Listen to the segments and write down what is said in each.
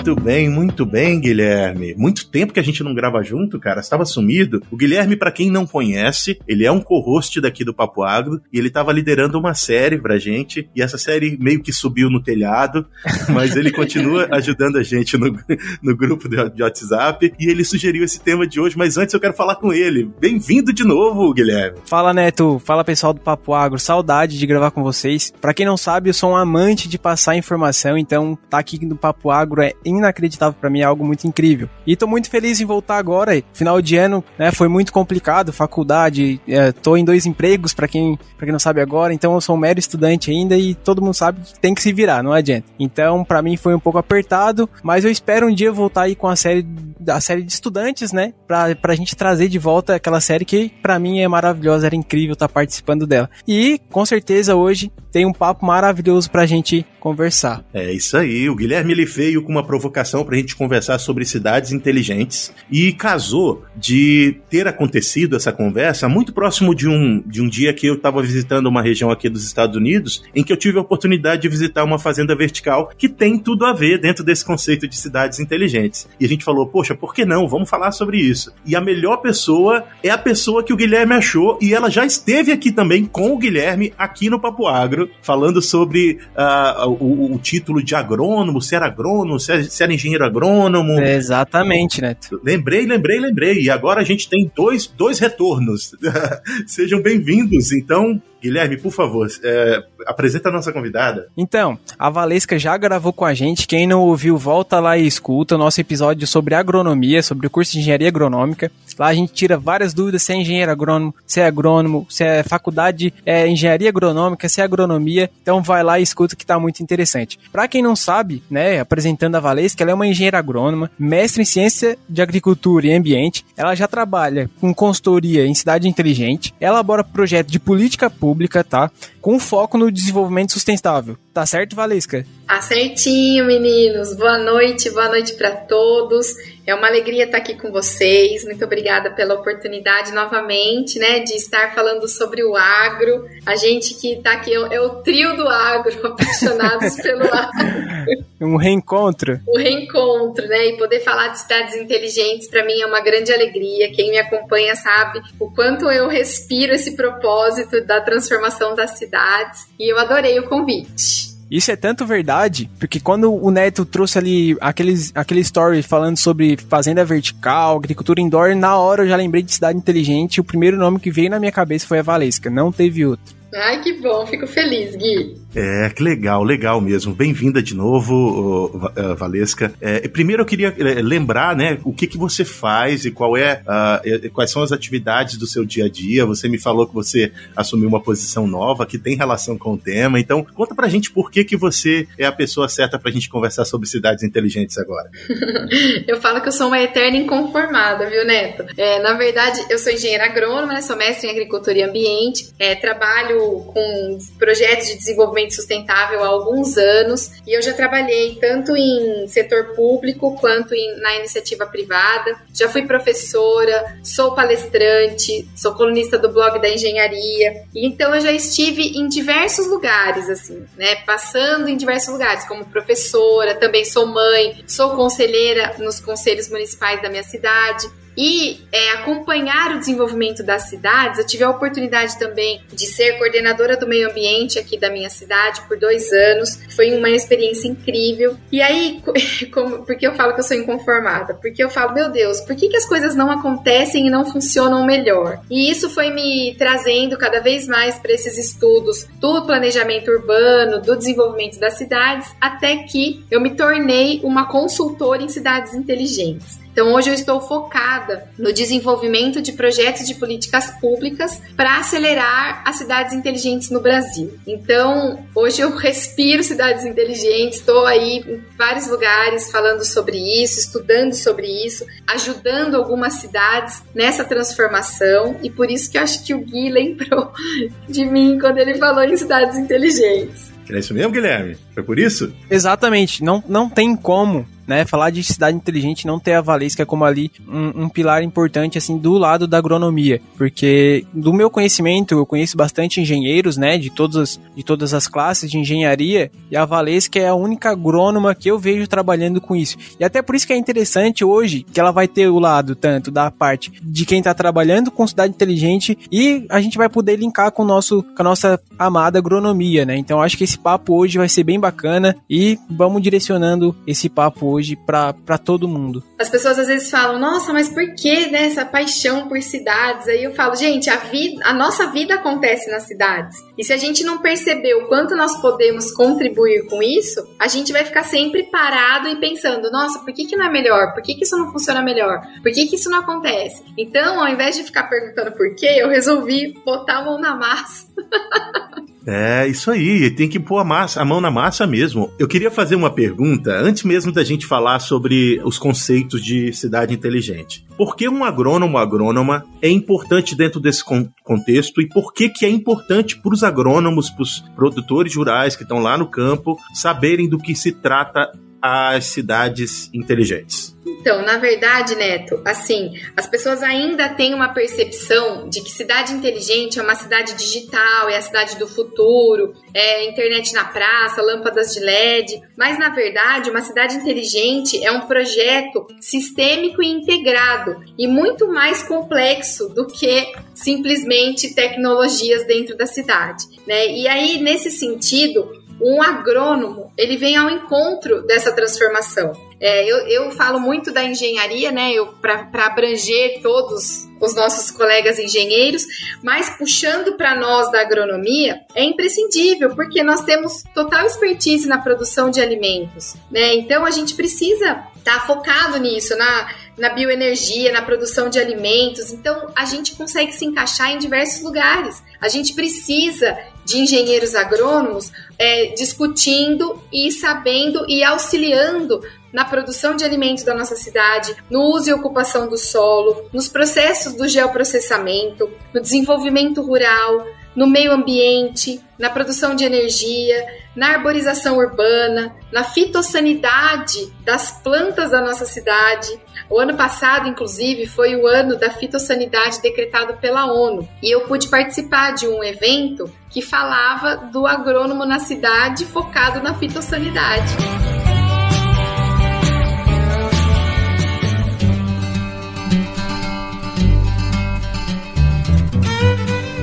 Muito bem, muito bem, Guilherme. Muito tempo que a gente não grava junto, cara. Estava sumido. O Guilherme, para quem não conhece, ele é um co-host daqui do Papo Agro e ele estava liderando uma série pra gente. E essa série meio que subiu no telhado, mas ele continua ajudando a gente no, no grupo de WhatsApp. E ele sugeriu esse tema de hoje, mas antes eu quero falar com ele. Bem-vindo de novo, Guilherme. Fala, Neto. Fala, pessoal do Papo Agro. Saudade de gravar com vocês. Para quem não sabe, eu sou um amante de passar informação, então tá aqui no Papo Agro é inacreditável para mim, é algo muito incrível. E tô muito feliz em voltar agora. Final de ano, né, foi muito complicado, faculdade, é, tô em dois empregos para quem, pra quem não sabe agora, então eu sou um mero estudante ainda e todo mundo sabe que tem que se virar, não adianta. Então, para mim foi um pouco apertado, mas eu espero um dia voltar aí com a série a série de estudantes, né, pra, pra gente trazer de volta aquela série que para mim é maravilhosa, era incrível estar tá participando dela. E com certeza hoje tem um papo maravilhoso pra gente conversar. É isso aí, o Guilherme ele veio com uma provocação pra gente conversar sobre cidades inteligentes e casou de ter acontecido essa conversa muito próximo de um, de um dia que eu estava visitando uma região aqui dos Estados Unidos, em que eu tive a oportunidade de visitar uma fazenda vertical que tem tudo a ver dentro desse conceito de cidades inteligentes. E a gente falou, poxa, por que não? Vamos falar sobre isso. E a melhor pessoa é a pessoa que o Guilherme achou e ela já esteve aqui também com o Guilherme aqui no Papo Agro, falando sobre uh, o, o, título de agrônomo, se era agrônomo, se era, se era engenheiro agrônomo. É exatamente, Neto. Lembrei, lembrei, lembrei. E agora a gente tem dois, dois retornos. Sejam bem-vindos. Então, Guilherme, por favor, é, apresenta a nossa convidada. Então, a Valesca já gravou com a gente. Quem não ouviu, volta lá e escuta o nosso episódio sobre agronomia, sobre o curso de engenharia agronômica. Lá a gente tira várias dúvidas se é engenheiro agrônomo, se é agrônomo, se é faculdade, é engenharia agronômica, se é agronomia. Então vai lá e escuta que tá muito interessante. Para quem não sabe, né, apresentando a Valesca, ela é uma engenheira agrônoma, mestre em ciência de agricultura e ambiente. Ela já trabalha com consultoria em cidade inteligente, elabora projetos de política pública pública, tá? Com foco no desenvolvimento sustentável. Tá certo, Valesca? Acertinho, meninos. Boa noite, boa noite para todos. É uma alegria estar aqui com vocês. Muito obrigada pela oportunidade novamente, né, de estar falando sobre o agro. A gente que está aqui é o trio do agro, apaixonados pelo agro. Um reencontro. Um reencontro, né? E poder falar de cidades inteligentes para mim é uma grande alegria. Quem me acompanha sabe o quanto eu respiro esse propósito da transformação das cidades. E eu adorei o convite. Isso é tanto verdade, porque quando o Neto trouxe ali aqueles, aquele story falando sobre fazenda vertical, agricultura indoor, na hora eu já lembrei de cidade inteligente. O primeiro nome que veio na minha cabeça foi a Valesca, não teve outro. Ai, que bom, fico feliz, Gui. É, que legal, legal mesmo. Bem-vinda de novo, uh, Valesca. É, primeiro eu queria é, lembrar, né, o que, que você faz e qual é, uh, quais são as atividades do seu dia a dia. Você me falou que você assumiu uma posição nova que tem relação com o tema. Então, conta pra gente por que, que você é a pessoa certa pra gente conversar sobre cidades inteligentes agora. eu falo que eu sou uma eterna inconformada, viu, Neto? É, na verdade, eu sou engenheira agrônoma, né, sou mestre em agricultura e ambiente, é, trabalho com projetos de desenvolvimento desenvolvimento sustentável há alguns anos e eu já trabalhei tanto em setor público quanto em, na iniciativa privada. Já fui professora, sou palestrante, sou colunista do blog da engenharia. Então eu já estive em diversos lugares, assim, né? Passando em diversos lugares, como professora, também sou mãe, sou conselheira nos conselhos municipais da minha cidade e é, acompanhar o desenvolvimento das cidades. Eu tive a oportunidade também de ser coordenadora do meio ambiente aqui da minha cidade por dois anos. Foi uma experiência incrível. E aí, como, por que eu falo que eu sou inconformada? Porque eu falo, meu Deus, por que, que as coisas não acontecem e não funcionam melhor? E isso foi me trazendo cada vez mais para esses estudos do planejamento urbano, do desenvolvimento das cidades, até que eu me tornei uma consultora em cidades inteligentes. Então, hoje eu estou focada no desenvolvimento de projetos de políticas públicas para acelerar as cidades inteligentes no Brasil. Então, hoje eu respiro cidades inteligentes, estou aí em vários lugares falando sobre isso, estudando sobre isso, ajudando algumas cidades nessa transformação e por isso que eu acho que o Gui lembrou de mim quando ele falou em cidades inteligentes. É isso mesmo, Guilherme? Foi por isso? Exatamente. Não, não tem como né? Falar de cidade inteligente não ter a Valesca como ali um, um pilar importante, assim, do lado da agronomia. Porque, do meu conhecimento, eu conheço bastante engenheiros, né? De todas, de todas as classes de engenharia, e a Valesca é a única agrônoma que eu vejo trabalhando com isso. E até por isso que é interessante hoje que ela vai ter o lado tanto da parte de quem está trabalhando com cidade inteligente e a gente vai poder linkar com, o nosso, com a nossa amada agronomia, né? Então acho que esse papo hoje vai ser bem bacana e vamos direcionando esse papo hoje para todo mundo. As pessoas às vezes falam, nossa, mas por que né, essa paixão por cidades? Aí eu falo, gente, a, vida, a nossa vida acontece nas cidades. E se a gente não perceber o quanto nós podemos contribuir com isso, a gente vai ficar sempre parado e pensando, nossa, por que, que não é melhor? Por que, que isso não funciona melhor? Por que, que isso não acontece? Então, ao invés de ficar perguntando por quê, eu resolvi botar a mão na massa. É, isso aí, tem que pôr a, massa, a mão na massa mesmo. Eu queria fazer uma pergunta, antes mesmo da gente falar sobre os conceitos de cidade inteligente. Por que um agrônomo agrônoma é importante dentro desse contexto e por que, que é importante para os agrônomos, para os produtores rurais que estão lá no campo, saberem do que se trata as cidades inteligentes? Então, na verdade, Neto, assim, as pessoas ainda têm uma percepção de que cidade inteligente é uma cidade digital, é a cidade do futuro, é internet na praça, lâmpadas de LED, mas na verdade, uma cidade inteligente é um projeto sistêmico e integrado e muito mais complexo do que simplesmente tecnologias dentro da cidade, né? E aí, nesse sentido, um agrônomo ele vem ao encontro dessa transformação. É, eu, eu falo muito da engenharia, né? Para abranger todos os nossos colegas engenheiros, mas puxando para nós da agronomia é imprescindível, porque nós temos total expertise na produção de alimentos, né? Então a gente precisa estar tá focado nisso, na, na bioenergia, na produção de alimentos. Então a gente consegue se encaixar em diversos lugares. A gente precisa de engenheiros agrônomos é, discutindo e sabendo e auxiliando na produção de alimentos da nossa cidade, no uso e ocupação do solo, nos processos do geoprocessamento, no desenvolvimento rural, no meio ambiente, na produção de energia, na arborização urbana, na fitossanidade das plantas da nossa cidade. O ano passado, inclusive, foi o ano da fitossanidade decretado pela ONU e eu pude participar de um evento que falava do agrônomo na cidade focado na fitossanidade.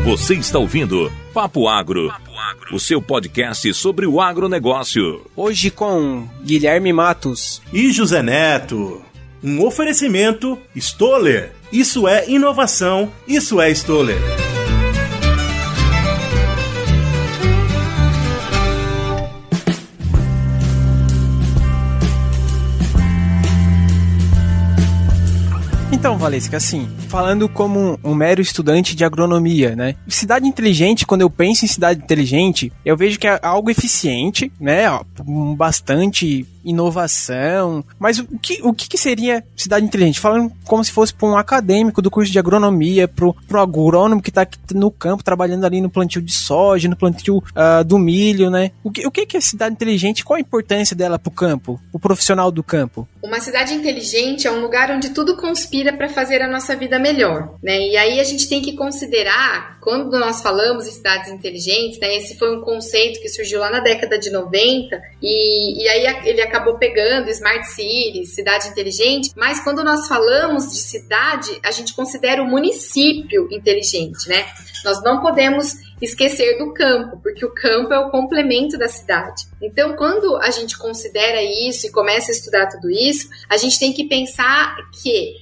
Você está ouvindo Papo Agro, o seu podcast sobre o agronegócio. Hoje com Guilherme Matos e José Neto. Um oferecimento Stoller. Isso é inovação, isso é Stoller. Então, Valesca, assim, falando como um mero estudante de agronomia, né? Cidade inteligente, quando eu penso em cidade inteligente, eu vejo que é algo eficiente, né? Bastante inovação. Mas o que, o que, seria cidade inteligente? Falando como se fosse para um acadêmico do curso de agronomia, para o agrônomo que está no campo trabalhando ali no plantio de soja, no plantio uh, do milho, né? O que, o que é cidade inteligente? Qual a importância dela para o campo, o profissional do campo? Uma cidade inteligente é um lugar onde tudo conspira para fazer a nossa vida melhor, né? E aí a gente tem que considerar, quando nós falamos em cidades inteligentes, né? Esse foi um conceito que surgiu lá na década de 90 e, e aí ele acabou acabou pegando Smart Cities, cidade inteligente, mas quando nós falamos de cidade, a gente considera o município inteligente, né? Nós não podemos esquecer do campo, porque o campo é o complemento da cidade. Então, quando a gente considera isso e começa a estudar tudo isso, a gente tem que pensar que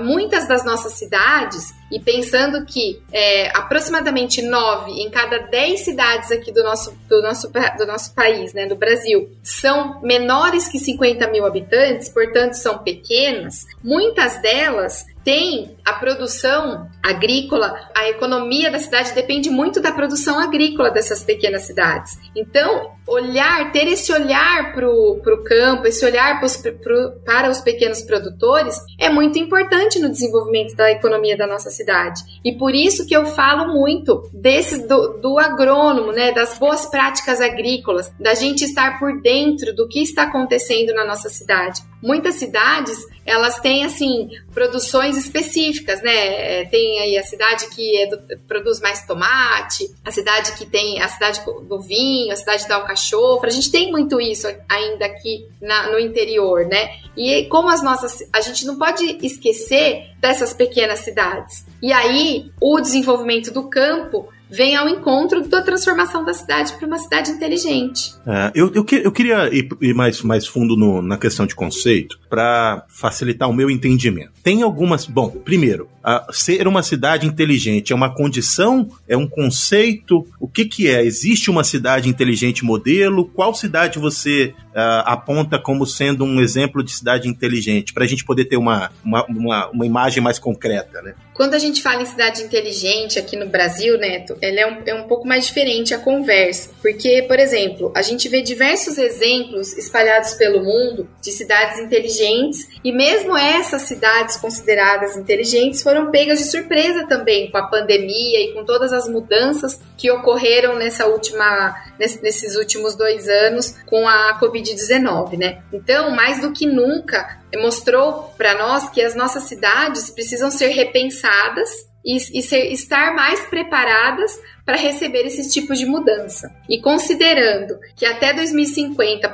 muitas das nossas cidades, e pensando que é, aproximadamente nove em cada dez cidades aqui do nosso, do nosso, do nosso país, né, do Brasil, são menores que 50 mil habitantes, portanto são pequenas, muitas delas têm a produção agrícola, a economia da cidade depende muito da produção agrícola dessas pequenas cidades. Então, olhar, ter esse olhar para o campo, esse olhar pros, pro, para os pequenos produtores é muito importante no desenvolvimento da economia da nossa cidade. E por isso que eu falo muito desses do, do agrônomo, né, das boas práticas agrícolas, da gente estar por dentro do que está acontecendo na nossa cidade. Muitas cidades, elas têm, assim, produções específicas, né? É, tem aí a cidade que é do, produz mais tomate, a cidade que tem a cidade do vinho, a cidade da alcachofra. A gente tem muito isso ainda aqui na, no interior, né? E como as nossas... A gente não pode esquecer dessas pequenas cidades. E aí, o desenvolvimento do campo vem ao encontro da transformação da cidade para uma cidade inteligente. É, eu, eu, eu, queria ir, ir, mais, mais fundo no, na questão de conceito para facilitar o meu entendimento. Tem algumas. Bom, primeiro, ser uma cidade inteligente é uma condição? É um conceito? O que, que é? Existe uma cidade inteligente modelo? Qual cidade você uh, aponta como sendo um exemplo de cidade inteligente? Para a gente poder ter uma, uma, uma, uma imagem mais concreta, né? Quando a gente fala em cidade inteligente aqui no Brasil, Neto, ele é um, é um pouco mais diferente a conversa. Porque, por exemplo, a gente vê diversos exemplos espalhados pelo mundo de cidades inteligentes e mesmo essas cidades consideradas inteligentes foram pegas de surpresa também com a pandemia e com todas as mudanças que ocorreram nessa última, nesses últimos dois anos com a Covid-19, né? Então, mais do que nunca, mostrou para nós que as nossas cidades precisam ser repensadas e, ser, estar mais preparadas para receber esses tipos de mudança. E considerando que até 2050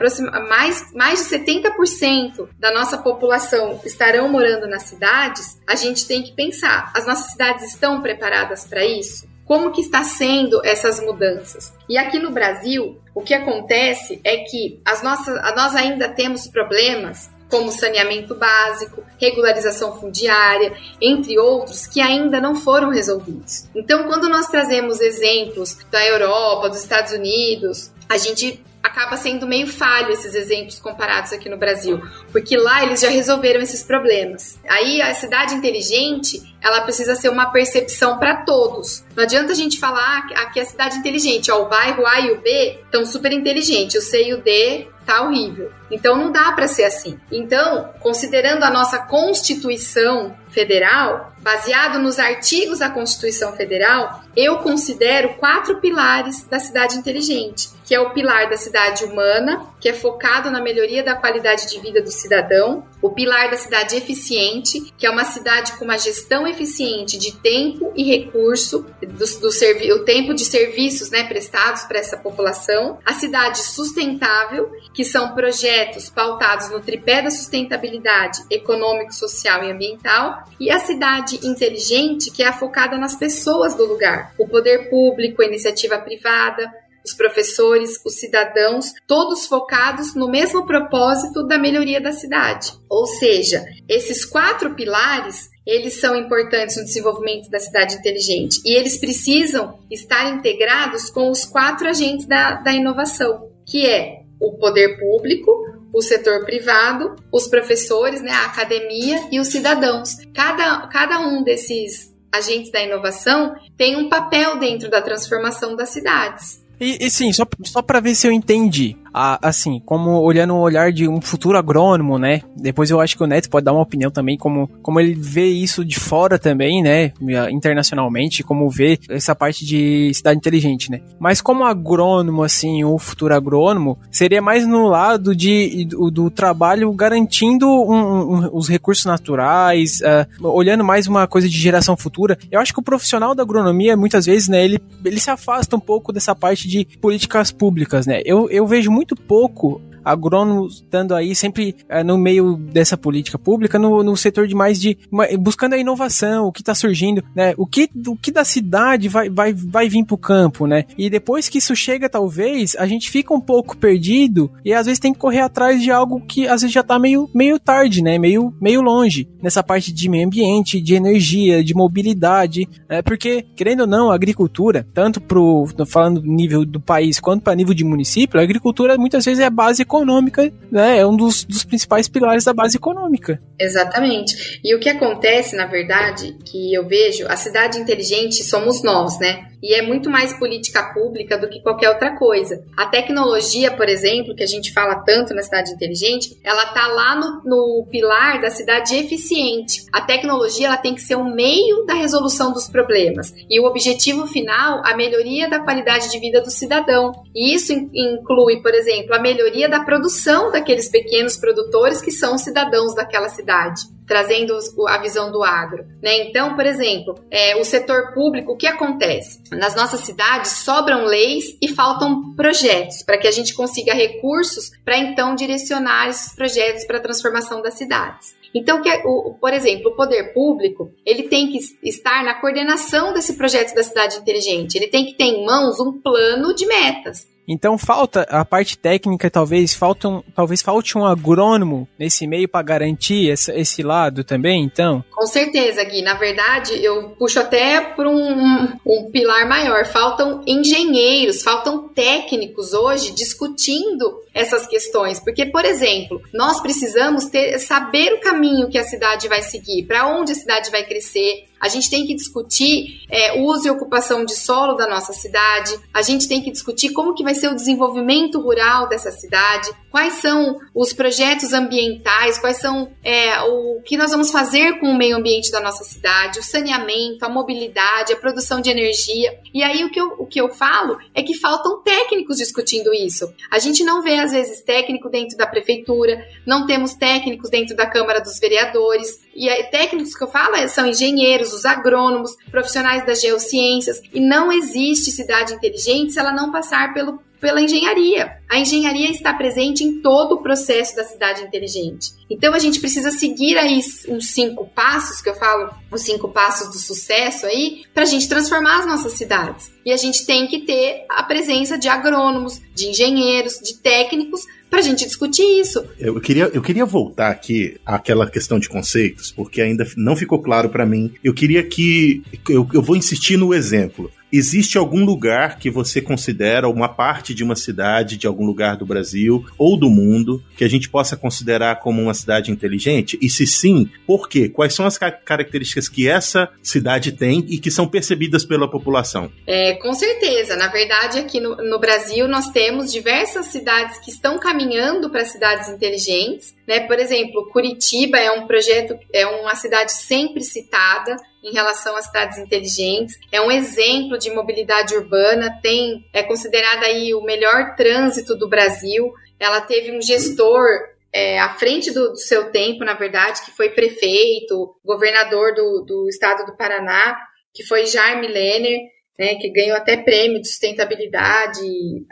mais, mais de 70% da nossa população estarão morando nas cidades, a gente tem que pensar: as nossas cidades estão preparadas para isso? Como que está sendo essas mudanças? E aqui no Brasil, o que acontece é que as nossas, nós ainda temos problemas como saneamento básico, regularização fundiária, entre outros, que ainda não foram resolvidos. Então, quando nós trazemos exemplos da Europa, dos Estados Unidos, a gente acaba sendo meio falho esses exemplos comparados aqui no Brasil, porque lá eles já resolveram esses problemas. Aí a cidade inteligente, ela precisa ser uma percepção para todos. Não adianta a gente falar que a cidade inteligente, ó, o bairro A e o B estão super inteligentes, o C e o D tá horrível. Então não dá para ser assim. Então, considerando a nossa Constituição Federal, baseado nos artigos da Constituição Federal, eu considero quatro pilares da cidade inteligente, que é o pilar da cidade humana, que é focado na melhoria da qualidade de vida do cidadão, o pilar da cidade eficiente, que é uma cidade com uma gestão eficiente de tempo e recurso, do, do o tempo de serviços né, prestados para essa população, a cidade sustentável, que são projetos pautados no tripé da sustentabilidade econômico, social e ambiental, e a cidade inteligente, que é focada nas pessoas do lugar, o poder público, a iniciativa privada, os professores, os cidadãos, todos focados no mesmo propósito da melhoria da cidade. Ou seja, esses quatro pilares eles são importantes no desenvolvimento da cidade inteligente e eles precisam estar integrados com os quatro agentes da, da inovação, que é o poder público, o setor privado, os professores, né, a academia e os cidadãos. Cada, cada um desses agentes da inovação tem um papel dentro da transformação das cidades. E, e sim, só, só para ver se eu entendi assim, como olhando o olhar de um futuro agrônomo, né? Depois eu acho que o Neto pode dar uma opinião também, como, como ele vê isso de fora também, né? Internacionalmente, como vê essa parte de cidade inteligente, né? Mas como agrônomo, assim, o futuro agrônomo, seria mais no lado de, do, do trabalho garantindo um, um, os recursos naturais, uh, olhando mais uma coisa de geração futura. Eu acho que o profissional da agronomia, muitas vezes, né, ele, ele se afasta um pouco dessa parte de políticas públicas, né? Eu, eu vejo muito muito pouco agrônomos estando aí sempre é, no meio dessa política pública, no, no setor de mais de uma, buscando a inovação, o que está surgindo, né? O que, o que da cidade vai, vai, vai vir para o campo, né? E depois que isso chega, talvez, a gente fica um pouco perdido e às vezes tem que correr atrás de algo que às vezes já está meio, meio tarde, né? Meio, meio longe nessa parte de meio ambiente, de energia, de mobilidade, né? Porque, querendo ou não, a agricultura, tanto pro, falando nível do país quanto para nível de município, a agricultura muitas vezes é base econômica, né? É um dos, dos principais pilares da base econômica. Exatamente. E o que acontece, na verdade, que eu vejo, a cidade inteligente somos nós, né? E é muito mais política pública do que qualquer outra coisa. A tecnologia, por exemplo, que a gente fala tanto na cidade inteligente, ela tá lá no, no pilar da cidade eficiente. A tecnologia ela tem que ser um meio da resolução dos problemas. E o objetivo final, a melhoria da qualidade de vida do cidadão. E isso inclui, por exemplo, a melhoria da produção daqueles pequenos produtores que são cidadãos daquela cidade trazendo a visão do agro. Né? Então, por exemplo, é, o setor público, o que acontece? Nas nossas cidades sobram leis e faltam projetos para que a gente consiga recursos para então direcionar esses projetos para a transformação das cidades. Então, que, é o, por exemplo, o poder público ele tem que estar na coordenação desse projeto da cidade inteligente. Ele tem que ter em mãos um plano de metas. Então falta a parte técnica, talvez falta um, talvez falte um agrônomo nesse meio para garantir esse, esse lado também, então. Com certeza, Gui. Na verdade, eu puxo até um, um, um pilar maior. Faltam engenheiros, faltam técnicos hoje discutindo essas questões, porque, por exemplo, nós precisamos ter, saber o caminho que a cidade vai seguir, para onde a cidade vai crescer, a gente tem que discutir é, uso e ocupação de solo da nossa cidade, a gente tem que discutir como que vai ser o desenvolvimento rural dessa cidade, quais são os projetos ambientais, quais são é, o que nós vamos fazer com o meio ambiente da nossa cidade, o saneamento, a mobilidade, a produção de energia. E aí o que eu, o que eu falo é que faltam técnicos discutindo isso. A gente não vê, às vezes, técnico dentro da prefeitura, não temos técnicos dentro da Câmara dos Vereadores. E aí, técnicos que eu falo é, são engenheiros, os agrônomos, profissionais das geociências, e não existe cidade inteligente se ela não passar pelo pela engenharia. A engenharia está presente em todo o processo da cidade inteligente. Então a gente precisa seguir aí uns cinco passos que eu falo, os cinco passos do sucesso aí, para a gente transformar as nossas cidades. E a gente tem que ter a presença de agrônomos, de engenheiros, de técnicos para a gente discutir isso. Eu queria, eu queria voltar aqui àquela questão de conceitos, porque ainda não ficou claro para mim. Eu queria que. Eu, eu vou insistir no exemplo. Existe algum lugar que você considera uma parte de uma cidade, de algum lugar do Brasil ou do mundo, que a gente possa considerar como uma cidade inteligente? E se sim, por quê? Quais são as características que essa cidade tem e que são percebidas pela população? É, com certeza. Na verdade, aqui no, no Brasil, nós temos diversas cidades que estão caminhando para cidades inteligentes. Né? Por exemplo, Curitiba é um projeto, é uma cidade sempre citada em relação às cidades inteligentes. É um exemplo de mobilidade urbana, tem é considerada aí o melhor trânsito do Brasil. Ela teve um gestor é, à frente do, do, seu tempo, na verdade, que foi prefeito, governador do, do estado do Paraná, que foi Jaime Lenner, né, que ganhou até prêmio de sustentabilidade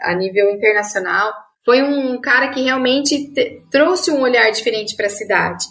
a nível internacional. Foi um cara que realmente te, trouxe um olhar diferente para a cidade.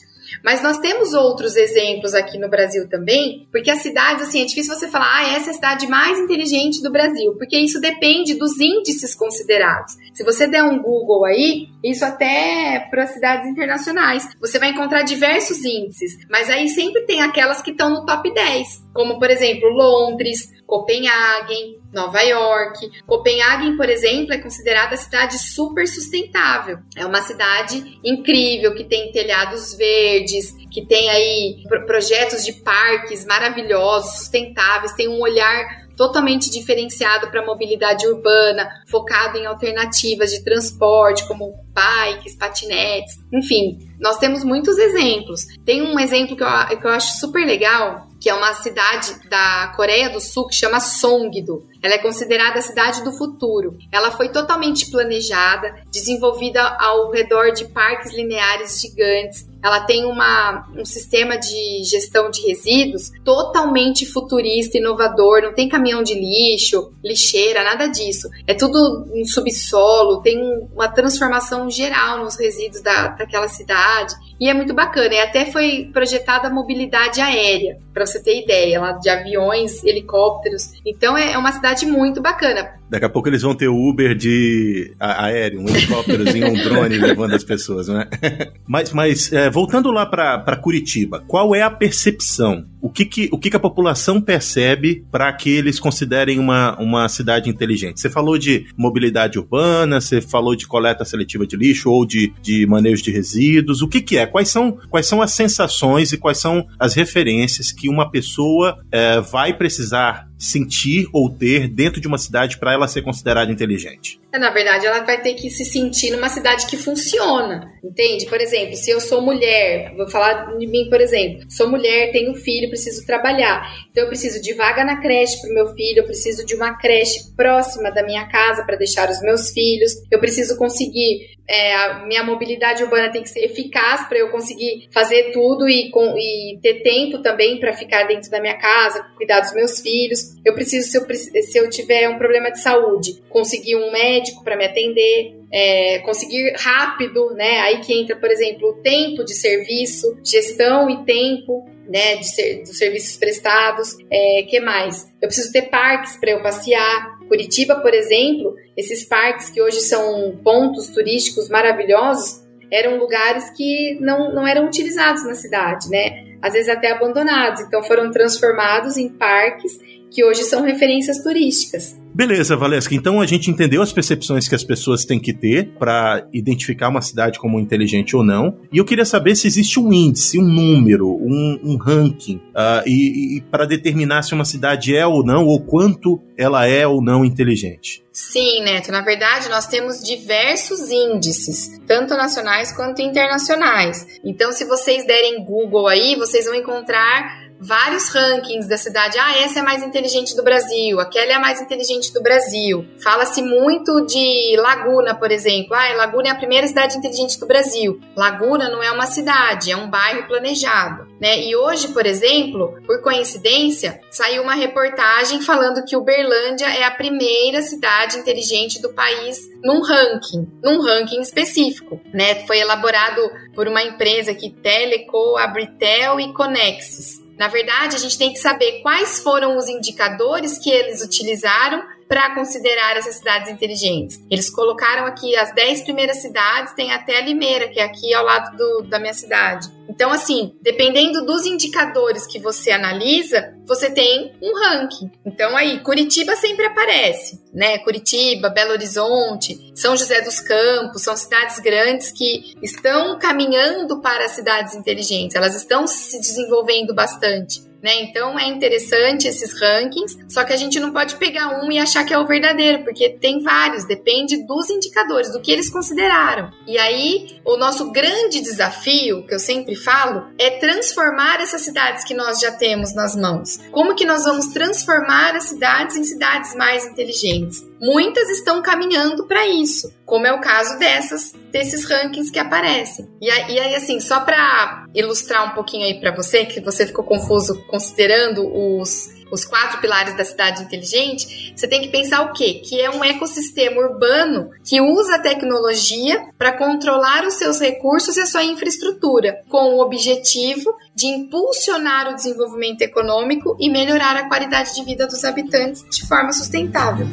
Mas nós temos outros exemplos aqui no Brasil também, porque as cidades, assim, é difícil você falar, ah, essa é a cidade mais inteligente do Brasil, porque isso depende dos índices considerados. Se você der um Google aí, isso até para cidades internacionais, você vai encontrar diversos índices, mas aí sempre tem aquelas que estão no top 10, como por exemplo Londres, Copenhague, Nova York. Copenhague, por exemplo, é considerada a cidade super sustentável. É uma cidade incrível que tem telhados verdes, que tem aí projetos de parques maravilhosos, sustentáveis, tem um olhar totalmente diferenciado para mobilidade urbana, focado em alternativas de transporte, como bikes, patinetes, enfim, nós temos muitos exemplos. Tem um exemplo que eu, que eu acho super legal, que é uma cidade da Coreia do Sul que chama Songdo. Ela é considerada a cidade do futuro. Ela foi totalmente planejada, desenvolvida ao redor de parques lineares gigantes. Ela tem uma, um sistema de gestão de resíduos totalmente futurista, inovador. Não tem caminhão de lixo, lixeira, nada disso. É tudo um subsolo, tem uma transformação geral nos resíduos da, daquela cidade. E é muito bacana. E até foi projetada a mobilidade aérea, para você ter ideia, lá de aviões, helicópteros. Então é, é uma cidade muito bacana. Daqui a pouco eles vão ter Uber de aéreo, um helicópterozinho, um drone levando as pessoas, né? mas, mas é, voltando lá para Curitiba, qual é a percepção o que, que, o que, que a população percebe para que eles considerem uma, uma cidade inteligente? Você falou de mobilidade urbana, você falou de coleta seletiva de lixo ou de, de manejo de resíduos. O que, que é? Quais são, quais são as sensações e quais são as referências que uma pessoa é, vai precisar sentir ou ter dentro de uma cidade para ela ser considerada inteligente? É, na verdade, ela vai ter que se sentir numa cidade que funciona, entende? Por exemplo, se eu sou mulher, vou falar de mim, por exemplo, sou mulher, tenho filho, preciso trabalhar, então eu preciso de vaga na creche para o meu filho, eu preciso de uma creche próxima da minha casa para deixar os meus filhos, eu preciso conseguir é, a minha mobilidade urbana tem que ser eficaz para eu conseguir fazer tudo e, com, e ter tempo também para ficar dentro da minha casa, cuidar dos meus filhos. Eu preciso, se eu, se eu tiver um problema de saúde, conseguir um médico para me atender, é, conseguir rápido, né? Aí que entra, por exemplo, o tempo de serviço, gestão e tempo. Né, de ser, dos serviços prestados, é, que mais? Eu preciso ter parques para eu passear, Curitiba, por exemplo, esses parques que hoje são pontos turísticos maravilhosos, eram lugares que não, não eram utilizados na cidade, né? Às vezes até abandonados. Então foram transformados em parques que hoje são referências turísticas. Beleza, Valesca. Então a gente entendeu as percepções que as pessoas têm que ter para identificar uma cidade como inteligente ou não. E eu queria saber se existe um índice, um número, um, um ranking, uh, e, e para determinar se uma cidade é ou não, ou quanto ela é ou não inteligente. Sim, Neto. Na verdade, nós temos diversos índices, tanto nacionais quanto internacionais. Então, se vocês derem Google aí, vocês vão encontrar vários rankings da cidade. Ah, essa é a mais inteligente do Brasil, aquela é a mais inteligente do Brasil. Fala-se muito de Laguna, por exemplo. Ah, Laguna é a primeira cidade inteligente do Brasil. Laguna não é uma cidade, é um bairro planejado. Né? E hoje, por exemplo, por coincidência, saiu uma reportagem falando que Uberlândia é a primeira cidade inteligente do país num ranking, num ranking específico, né? Foi elaborado por uma empresa que Teleco, Abritel e Conexis. Na verdade, a gente tem que saber quais foram os indicadores que eles utilizaram para considerar essas cidades inteligentes. Eles colocaram aqui as 10 primeiras cidades, tem até Limeira, que é aqui ao lado do, da minha cidade. Então, assim, dependendo dos indicadores que você analisa, você tem um ranking. Então, aí, Curitiba sempre aparece, né? Curitiba, Belo Horizonte, São José dos Campos, são cidades grandes que estão caminhando para cidades inteligentes, elas estão se desenvolvendo bastante né? Então é interessante esses rankings, só que a gente não pode pegar um e achar que é o verdadeiro, porque tem vários, depende dos indicadores, do que eles consideraram. E aí, o nosso grande desafio, que eu sempre falo, é transformar essas cidades que nós já temos nas mãos. Como que nós vamos transformar as cidades em cidades mais inteligentes? Muitas estão caminhando para isso, como é o caso dessas desses rankings que aparecem. E aí, assim, só para ilustrar um pouquinho aí para você, que você ficou confuso considerando os os quatro pilares da cidade inteligente, você tem que pensar o quê? Que é um ecossistema urbano que usa a tecnologia para controlar os seus recursos e a sua infraestrutura, com o objetivo de impulsionar o desenvolvimento econômico e melhorar a qualidade de vida dos habitantes de forma sustentável.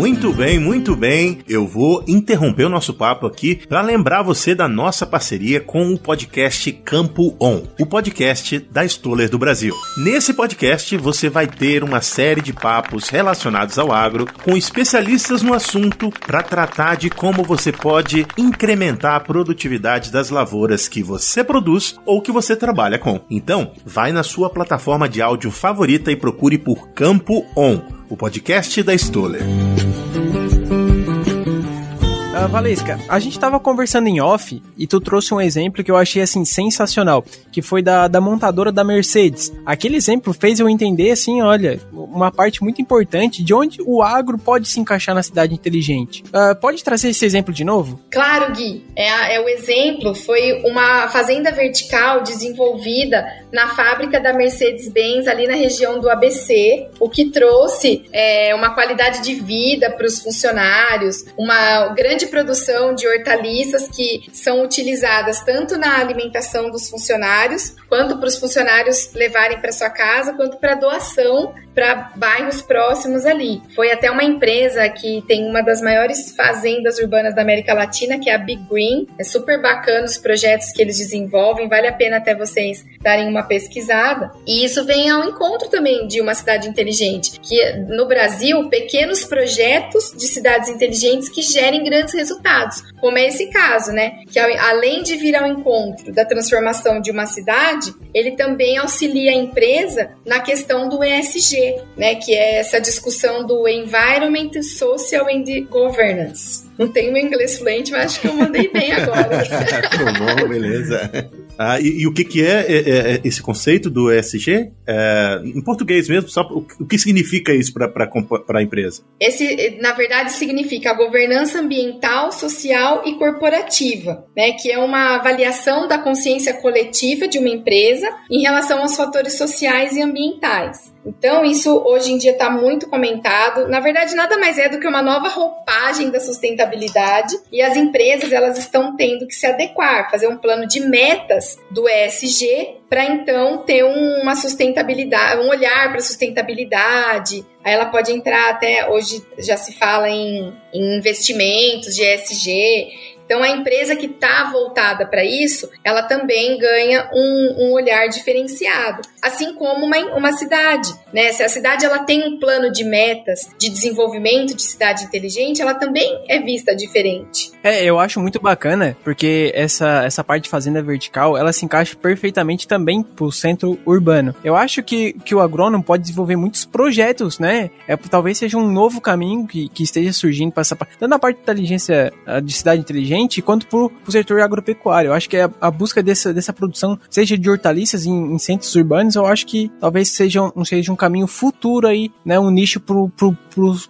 Muito bem, muito bem. Eu vou interromper o nosso papo aqui para lembrar você da nossa parceria com o podcast Campo On, o podcast da Stoller do Brasil. Nesse podcast você vai ter uma série de papos relacionados ao agro com especialistas no assunto para tratar de como você pode incrementar a produtividade das lavouras que você produz ou que você trabalha com. Então, vai na sua plataforma de áudio favorita e procure por Campo On o podcast da Stoller. Uh, Valesca, a gente tava conversando em off e tu trouxe um exemplo que eu achei assim sensacional, que foi da, da montadora da Mercedes. Aquele exemplo fez eu entender assim, olha, uma parte muito importante de onde o agro pode se encaixar na cidade inteligente. Uh, pode trazer esse exemplo de novo? Claro, Gui. É, é o exemplo foi uma fazenda vertical desenvolvida na fábrica da Mercedes-Benz ali na região do ABC, o que trouxe é, uma qualidade de vida para os funcionários, uma grande produção de hortaliças que são utilizadas tanto na alimentação dos funcionários, quanto para os funcionários levarem para sua casa, quanto para doação para bairros próximos ali. Foi até uma empresa que tem uma das maiores fazendas urbanas da América Latina, que é a Big Green. É super bacana os projetos que eles desenvolvem, vale a pena até vocês darem uma pesquisada. E isso vem ao encontro também de uma cidade inteligente, que no Brasil, pequenos projetos de cidades inteligentes que gerem grandes resultados, como é esse caso, né? Que além de vir ao encontro da transformação de uma cidade, ele também auxilia a empresa na questão do ESG, né? Que é essa discussão do Environment, Social and Governance. Não tenho inglês fluente, mas acho que eu mandei bem agora. Bom, beleza. Ah, e, e, o que, que é, é, é, esse conceito do ESG? É, em português mesmo, só, o, o que significa isso para a empresa? Esse, na verdade, significa a governança ambiental, social e corporativa, né, que é uma avaliação da consciência coletiva de uma empresa em relação aos fatores sociais e ambientais. Então, isso hoje em dia está muito comentado. Na verdade, nada mais é do que uma nova roupagem da sustentabilidade e as empresas elas estão tendo que se adequar, fazer um plano de metas do ESG para então ter uma sustentabilidade, um olhar para sustentabilidade. Aí ela pode entrar até hoje já se fala em, em investimentos de ESG. Então, a empresa que está voltada para isso, ela também ganha um, um, olhar diferenciado, assim como uma, uma cidade. Né? Se a cidade ela tem um plano de metas de desenvolvimento de cidade inteligente, ela também é vista diferente. É, eu acho muito bacana, porque essa, essa parte de fazenda vertical, ela se encaixa perfeitamente também para o centro urbano. Eu acho que, que o agrônomo pode desenvolver muitos projetos, né? É, talvez seja um novo caminho que, que esteja surgindo para essa tanto na parte de inteligência de cidade inteligente quanto para o setor agropecuário. Eu acho que a, a, busca dessa, dessa produção, seja de hortaliças em, em, centros urbanos, eu acho que talvez seja um, seja um caminho futuro aí, né? Um nicho pro, pro,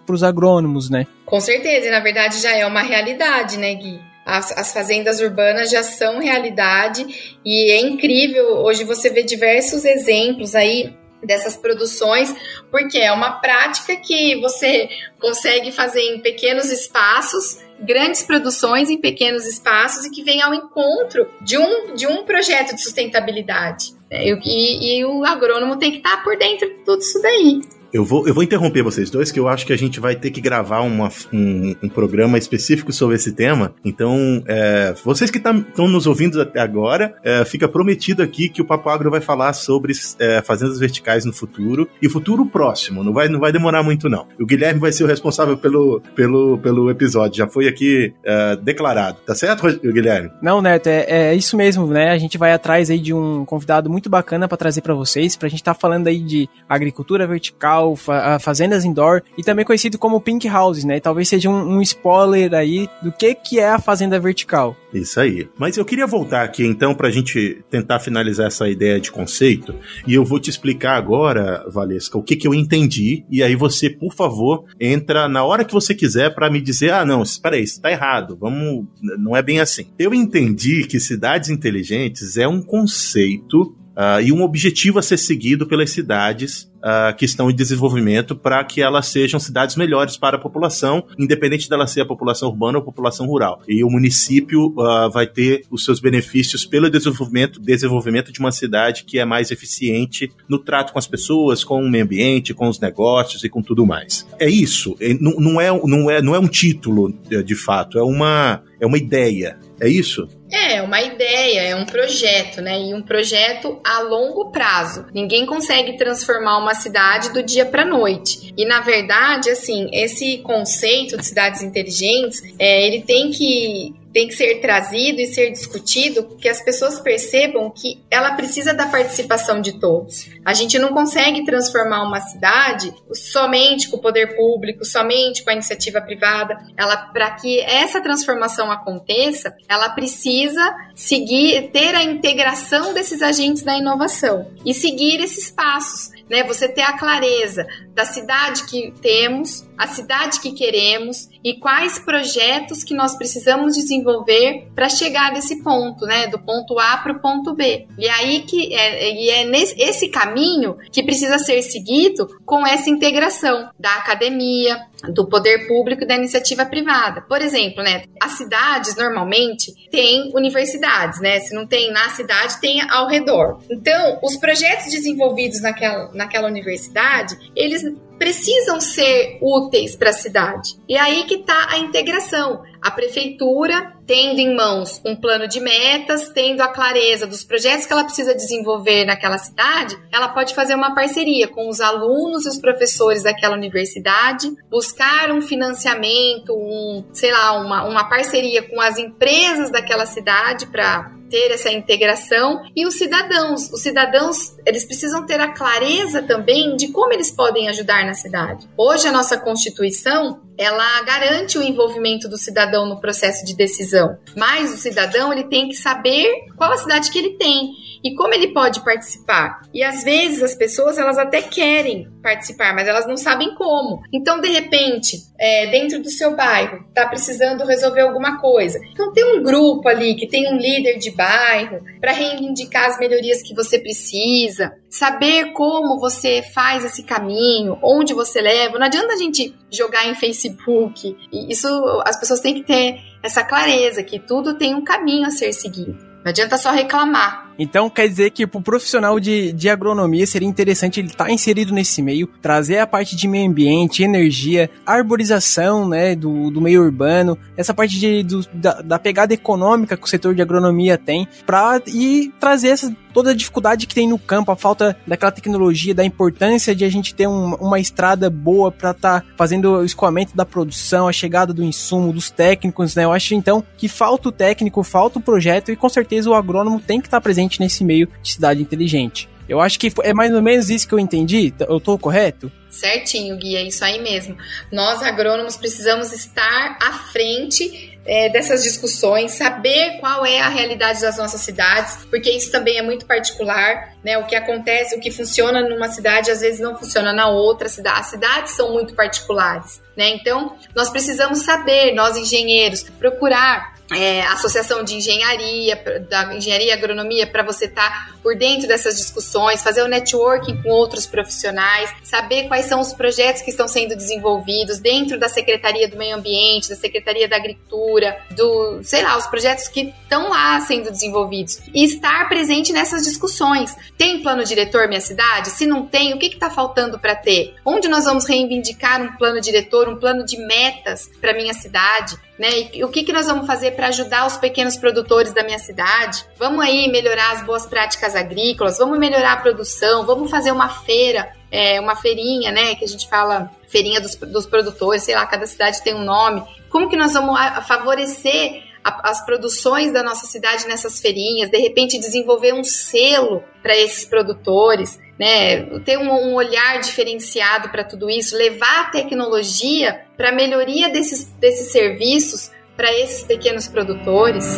os agrônomos, né? Com certeza, e na verdade já é uma realidade, né, Gui? As, as, fazendas urbanas já são realidade e é incrível. Hoje você vê diversos exemplos aí dessas produções, porque é uma prática que você consegue fazer em pequenos espaços grandes produções em pequenos espaços e que vem ao encontro de um, de um projeto de sustentabilidade. Né? E, e, e o agrônomo tem que estar por dentro de tudo isso daí. Eu vou, eu vou interromper vocês dois, que eu acho que a gente vai ter que gravar uma, um, um programa específico sobre esse tema. Então, é, vocês que estão nos ouvindo até agora, é, fica prometido aqui que o Papo Agro vai falar sobre é, fazendas verticais no futuro e futuro próximo. Não vai, não vai demorar muito, não. O Guilherme vai ser o responsável pelo, pelo, pelo episódio. Já foi aqui é, declarado. Tá certo, Guilherme? Não, Neto, é, é isso mesmo, né? A gente vai atrás aí de um convidado muito bacana para trazer para vocês, pra gente estar tá falando aí de agricultura vertical fa fazendas indoor e também conhecido como pink houses, né? Talvez seja um, um, spoiler aí do que que é a fazenda vertical. Isso aí. Mas eu queria voltar aqui então para a gente tentar finalizar essa ideia de conceito e eu vou te explicar agora, Valesca, o que que eu entendi e aí você, por favor, entra na hora que você quiser para me dizer, ah, não, espera aí, está errado, vamos, não é bem assim. Eu entendi que cidades inteligentes é um conceito Uh, e um objetivo a ser seguido pelas cidades uh, que estão em desenvolvimento para que elas sejam cidades melhores para a população, independente dela ser a população urbana ou a população rural. E o município uh, vai ter os seus benefícios pelo desenvolvimento, desenvolvimento de uma cidade que é mais eficiente no trato com as pessoas, com o meio ambiente, com os negócios e com tudo mais. É isso. É, não, não, é, não, é, não é um título, de fato, é uma, é uma ideia. É isso? É, uma ideia, é um projeto, né? E um projeto a longo prazo. Ninguém consegue transformar uma cidade do dia para noite. E na verdade, assim, esse conceito de cidades inteligentes, é, ele tem que tem que ser trazido e ser discutido que as pessoas percebam que ela precisa da participação de todos. A gente não consegue transformar uma cidade somente com o poder público, somente com a iniciativa privada. Ela para que essa transformação aconteça, ela precisa seguir ter a integração desses agentes da inovação e seguir esses passos, né? Você ter a clareza da cidade que temos, a cidade que queremos e quais projetos que nós precisamos desenvolver para chegar nesse ponto, né, do ponto A para o ponto B. E aí que é, e é nesse esse caminho que precisa ser seguido com essa integração da academia, do poder público e da iniciativa privada. Por exemplo, né, as cidades normalmente têm universidades, né? Se não tem na cidade, tem ao redor. Então, os projetos desenvolvidos naquela, naquela universidade, eles precisam ser úteis para a cidade. E aí que está a integração. A prefeitura tendo em mãos um plano de metas, tendo a clareza dos projetos que ela precisa desenvolver naquela cidade, ela pode fazer uma parceria com os alunos e os professores daquela universidade, buscar um financiamento, um, sei lá, uma, uma parceria com as empresas daquela cidade para ter essa integração e os cidadãos. Os cidadãos, eles precisam ter a clareza também de como eles podem ajudar na cidade. Hoje a nossa Constituição, ela garante o envolvimento do cidadão no processo de decisão, mas o cidadão ele tem que saber qual a cidade que ele tem e como ele pode participar. E às vezes as pessoas elas até querem participar, mas elas não sabem como. Então, de repente, é, dentro do seu bairro, está precisando resolver alguma coisa. Então, tem um grupo ali que tem um líder de bairro para reivindicar as melhorias que você precisa, saber como você faz esse caminho, onde você leva. Não adianta a gente jogar em Facebook. Isso as pessoas têm que ter essa clareza que tudo tem um caminho a ser seguido. Não adianta só reclamar. Então quer dizer que para o profissional de, de agronomia seria interessante ele estar tá inserido nesse meio, trazer a parte de meio ambiente, energia, arborização né, do, do meio urbano, essa parte de, do, da, da pegada econômica que o setor de agronomia tem, para e trazer essa, toda a dificuldade que tem no campo, a falta daquela tecnologia, da importância de a gente ter um, uma estrada boa para estar tá fazendo o escoamento da produção, a chegada do insumo, dos técnicos, né? Eu acho então que falta o técnico, falta o projeto e com certeza o agrônomo tem que estar tá presente nesse meio de cidade inteligente. Eu acho que é mais ou menos isso que eu entendi. Eu estou correto? Certinho, Gui, é isso aí mesmo. Nós, agrônomos, precisamos estar à frente é, dessas discussões, saber qual é a realidade das nossas cidades, porque isso também é muito particular, né? O que acontece, o que funciona numa cidade, às vezes não funciona na outra cidade. As cidades são muito particulares, né? Então, nós precisamos saber, nós engenheiros, procurar é, associação de engenharia, da engenharia e agronomia, para você estar tá por dentro dessas discussões, fazer o networking com outros profissionais, saber quais são os projetos que estão sendo desenvolvidos dentro da Secretaria do Meio Ambiente, da Secretaria da Agricultura, do, sei lá, os projetos que estão lá sendo desenvolvidos. E estar presente nessas discussões. Tem plano diretor minha cidade? Se não tem, o que está faltando para ter? Onde nós vamos reivindicar um plano diretor, um plano de metas para minha cidade? Né? E o que, que nós vamos fazer para ajudar os pequenos produtores da minha cidade? Vamos aí melhorar as boas práticas agrícolas, vamos melhorar a produção, vamos fazer uma feira, é, uma feirinha, né? Que a gente fala feirinha dos, dos produtores, sei lá, cada cidade tem um nome. Como que nós vamos favorecer as produções da nossa cidade nessas feirinhas, de repente desenvolver um selo para esses produtores, né? Ter um, um olhar diferenciado para tudo isso, levar a tecnologia para a melhoria desses, desses serviços para esses pequenos produtores.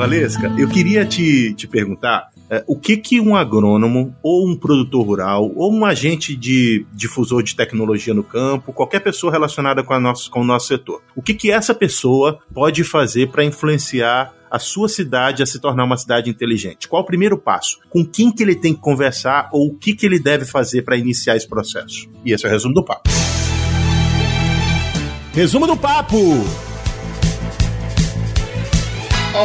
Valesca, eu queria te, te perguntar é, o que, que um agrônomo, ou um produtor rural, ou um agente de difusor de tecnologia no campo, qualquer pessoa relacionada com, a nosso, com o nosso setor, o que, que essa pessoa pode fazer para influenciar a sua cidade a se tornar uma cidade inteligente? Qual o primeiro passo? Com quem que ele tem que conversar ou o que, que ele deve fazer para iniciar esse processo? E esse é o resumo do papo. Resumo do papo!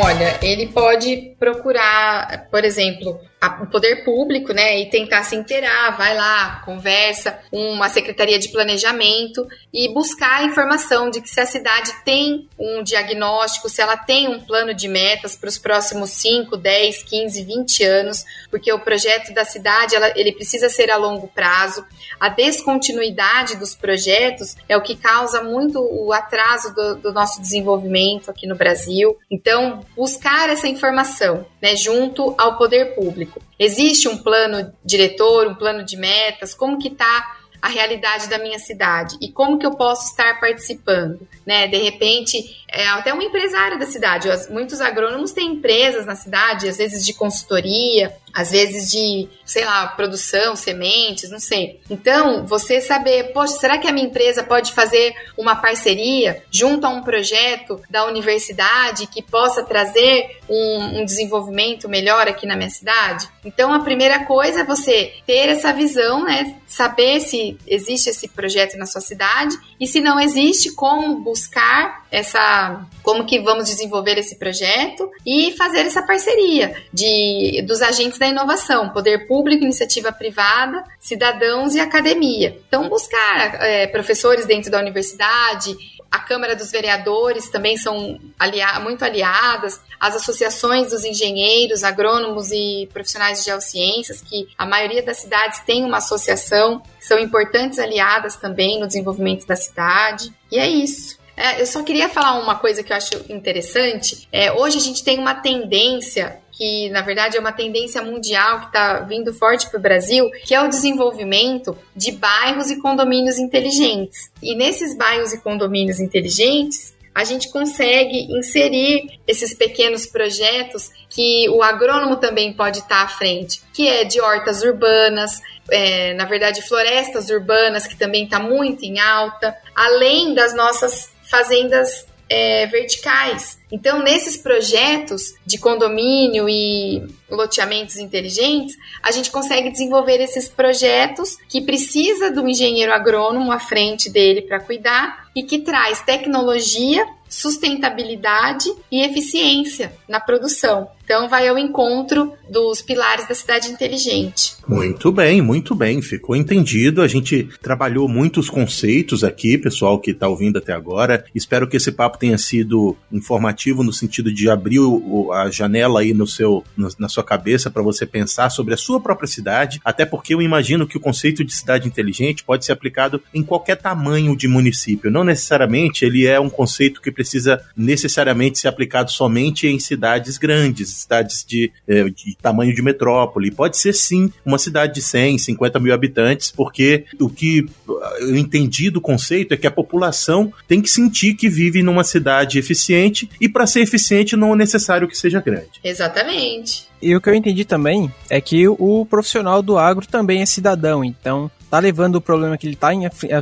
Olha, ele pode procurar, por exemplo, o poder público, né, e tentar se inteirar, vai lá, conversa uma secretaria de planejamento e buscar a informação de que se a cidade tem um diagnóstico, se ela tem um plano de metas para os próximos 5, 10, 15, 20 anos, porque o projeto da cidade ela, ele precisa ser a longo prazo. A descontinuidade dos projetos é o que causa muito o atraso do, do nosso desenvolvimento aqui no Brasil. Então, buscar essa informação né, junto ao poder público. Existe um plano diretor, um plano de metas? Como que está a realidade da minha cidade e como que eu posso estar participando, né? De repente, é, até um empresário da cidade. Muitos agrônomos têm empresas na cidade, às vezes de consultoria, às vezes de, sei lá, produção, sementes, não sei. Então, você saber, poxa, será que a minha empresa pode fazer uma parceria junto a um projeto da universidade que possa trazer um, um desenvolvimento melhor aqui na minha cidade? Então, a primeira coisa é você ter essa visão, né? Saber se existe esse projeto na sua cidade e se não existe, como buscar essa, como que vamos desenvolver esse projeto e fazer essa parceria de dos agentes da inovação, poder público, iniciativa privada, cidadãos e academia. Então, buscar é, professores dentro da universidade, a Câmara dos Vereadores também são alia muito aliadas, as associações dos engenheiros, agrônomos e profissionais de geociências, que a maioria das cidades tem uma associação, são importantes aliadas também no desenvolvimento da cidade. E é isso. É, eu só queria falar uma coisa que eu acho interessante. É, hoje a gente tem uma tendência que na verdade é uma tendência mundial que está vindo forte para o Brasil, que é o desenvolvimento de bairros e condomínios inteligentes. E nesses bairros e condomínios inteligentes, a gente consegue inserir esses pequenos projetos que o agrônomo também pode estar tá à frente, que é de hortas urbanas, é, na verdade, florestas urbanas, que também está muito em alta, além das nossas fazendas é, verticais. Então, nesses projetos de condomínio e loteamentos inteligentes, a gente consegue desenvolver esses projetos que precisa do engenheiro agrônomo à frente dele para cuidar e que traz tecnologia sustentabilidade e eficiência na produção. Então, vai ao encontro dos pilares da cidade inteligente. Muito bem, muito bem. Ficou entendido. A gente trabalhou muitos conceitos aqui, pessoal que está ouvindo até agora. Espero que esse papo tenha sido informativo no sentido de abrir o, a janela aí no seu, no, na sua cabeça para você pensar sobre a sua própria cidade. Até porque eu imagino que o conceito de cidade inteligente pode ser aplicado em qualquer tamanho de município. Não necessariamente ele é um conceito que precisa necessariamente ser aplicado somente em cidades grandes, cidades de, eh, de tamanho de metrópole. Pode ser sim uma cidade de 100, 50 mil habitantes, porque o que eu entendi do conceito é que a população tem que sentir que vive numa cidade eficiente e para ser eficiente não é necessário que seja grande. Exatamente. E o que eu entendi também é que o profissional do agro também é cidadão, então tá levando o problema que ele tá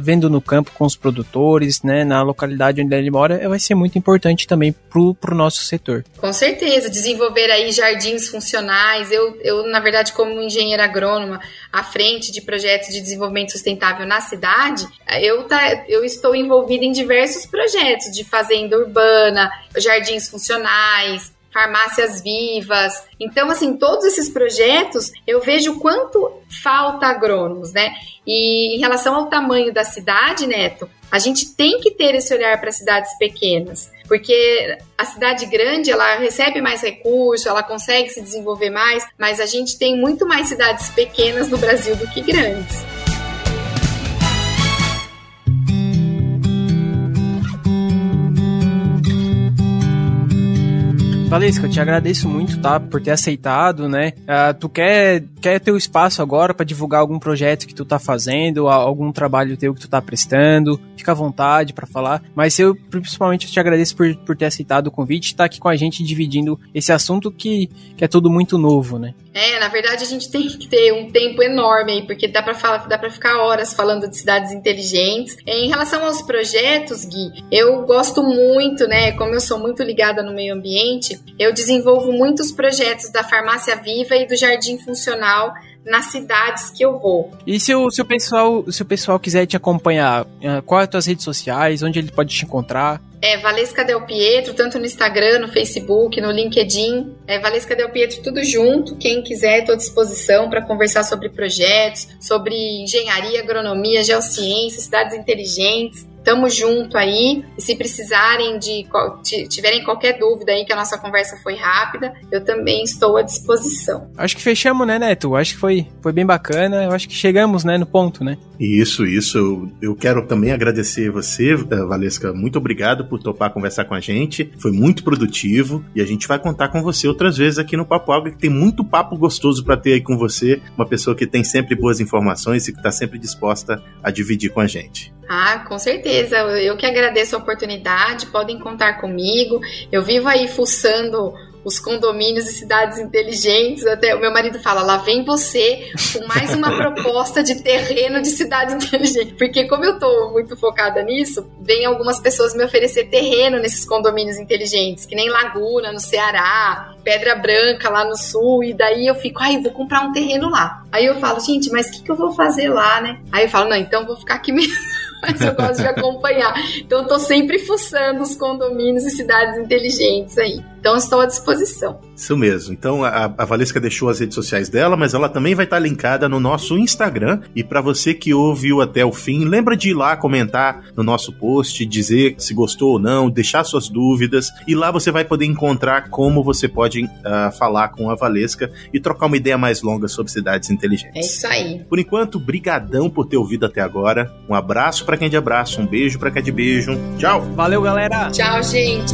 vendo no campo com os produtores, né, na localidade onde ele mora, vai ser muito importante também pro, pro nosso setor. Com certeza, desenvolver aí jardins funcionais. Eu, eu na verdade, como engenheira agrônoma, à frente de projetos de desenvolvimento sustentável na cidade, eu, tá, eu estou envolvida em diversos projetos de fazenda urbana, jardins funcionais, farmácias vivas. Então, assim, todos esses projetos eu vejo quanto falta agrônomos, né? E em relação ao tamanho da cidade, Neto, a gente tem que ter esse olhar para cidades pequenas, porque a cidade grande ela recebe mais recursos, ela consegue se desenvolver mais, mas a gente tem muito mais cidades pequenas no Brasil do que grandes. Valesca, eu te agradeço muito, tá, por ter aceitado, né? Uh, tu quer, quer ter o espaço agora para divulgar algum projeto que tu tá fazendo, algum trabalho teu que tu tá prestando, fica à vontade para falar. Mas eu, principalmente, eu te agradeço por, por ter aceitado o convite e estar tá aqui com a gente dividindo esse assunto que, que é tudo muito novo, né? É, na verdade a gente tem que ter um tempo enorme aí, porque dá para falar, dá para ficar horas falando de cidades inteligentes. Em relação aos projetos, Gui, eu gosto muito, né, como eu sou muito ligada no meio ambiente, eu desenvolvo muitos projetos da farmácia viva e do jardim funcional nas cidades que eu vou. E se o, se o, pessoal, se o pessoal quiser te acompanhar, uh, qual é as tuas redes sociais, onde ele pode te encontrar? É Valesca Del Pietro, tanto no Instagram, no Facebook, no LinkedIn. É Valesca Del Pietro, tudo junto. Quem quiser, estou à disposição para conversar sobre projetos, sobre engenharia, agronomia, geociência, cidades inteligentes. Tamo junto aí. E se precisarem de tiverem qualquer dúvida aí que a nossa conversa foi rápida, eu também estou à disposição. Acho que fechamos, né, Neto? Acho que foi, foi bem bacana. Eu acho que chegamos, né, no ponto, né? Isso, isso. Eu quero também agradecer você, eh, Valesca. Muito obrigado por topar conversar com a gente. Foi muito produtivo e a gente vai contar com você outras vezes aqui no Papo Água, que tem muito papo gostoso para ter aí com você. Uma pessoa que tem sempre boas informações e que está sempre disposta a dividir com a gente. Ah, com certeza. Eu que agradeço a oportunidade. Podem contar comigo. Eu vivo aí fuçando os condomínios e cidades inteligentes. Até o meu marido fala: lá vem você com mais uma proposta de terreno de cidade inteligente. Porque, como eu tô muito focada nisso, vem algumas pessoas me oferecer terreno nesses condomínios inteligentes, que nem Laguna, no Ceará, Pedra Branca, lá no sul. E daí eu fico: ai, vou comprar um terreno lá. Aí eu falo: gente, mas o que, que eu vou fazer lá, né? Aí eu falo: não, então vou ficar aqui mesmo mas eu gosto de acompanhar. Então, tô sempre fuçando os condomínios e cidades inteligentes aí. Então, estou à disposição. Isso mesmo. Então, a, a Valesca deixou as redes sociais dela, mas ela também vai estar linkada no nosso Instagram. E para você que ouviu até o fim, lembra de ir lá comentar no nosso post, dizer se gostou ou não, deixar suas dúvidas. E lá você vai poder encontrar como você pode uh, falar com a Valesca e trocar uma ideia mais longa sobre cidades inteligentes. É isso aí. Por enquanto, brigadão por ter ouvido até agora. Um abraço para quem é de abraço, um beijo para quem é de beijo. Tchau. Valeu, galera. Tchau, gente.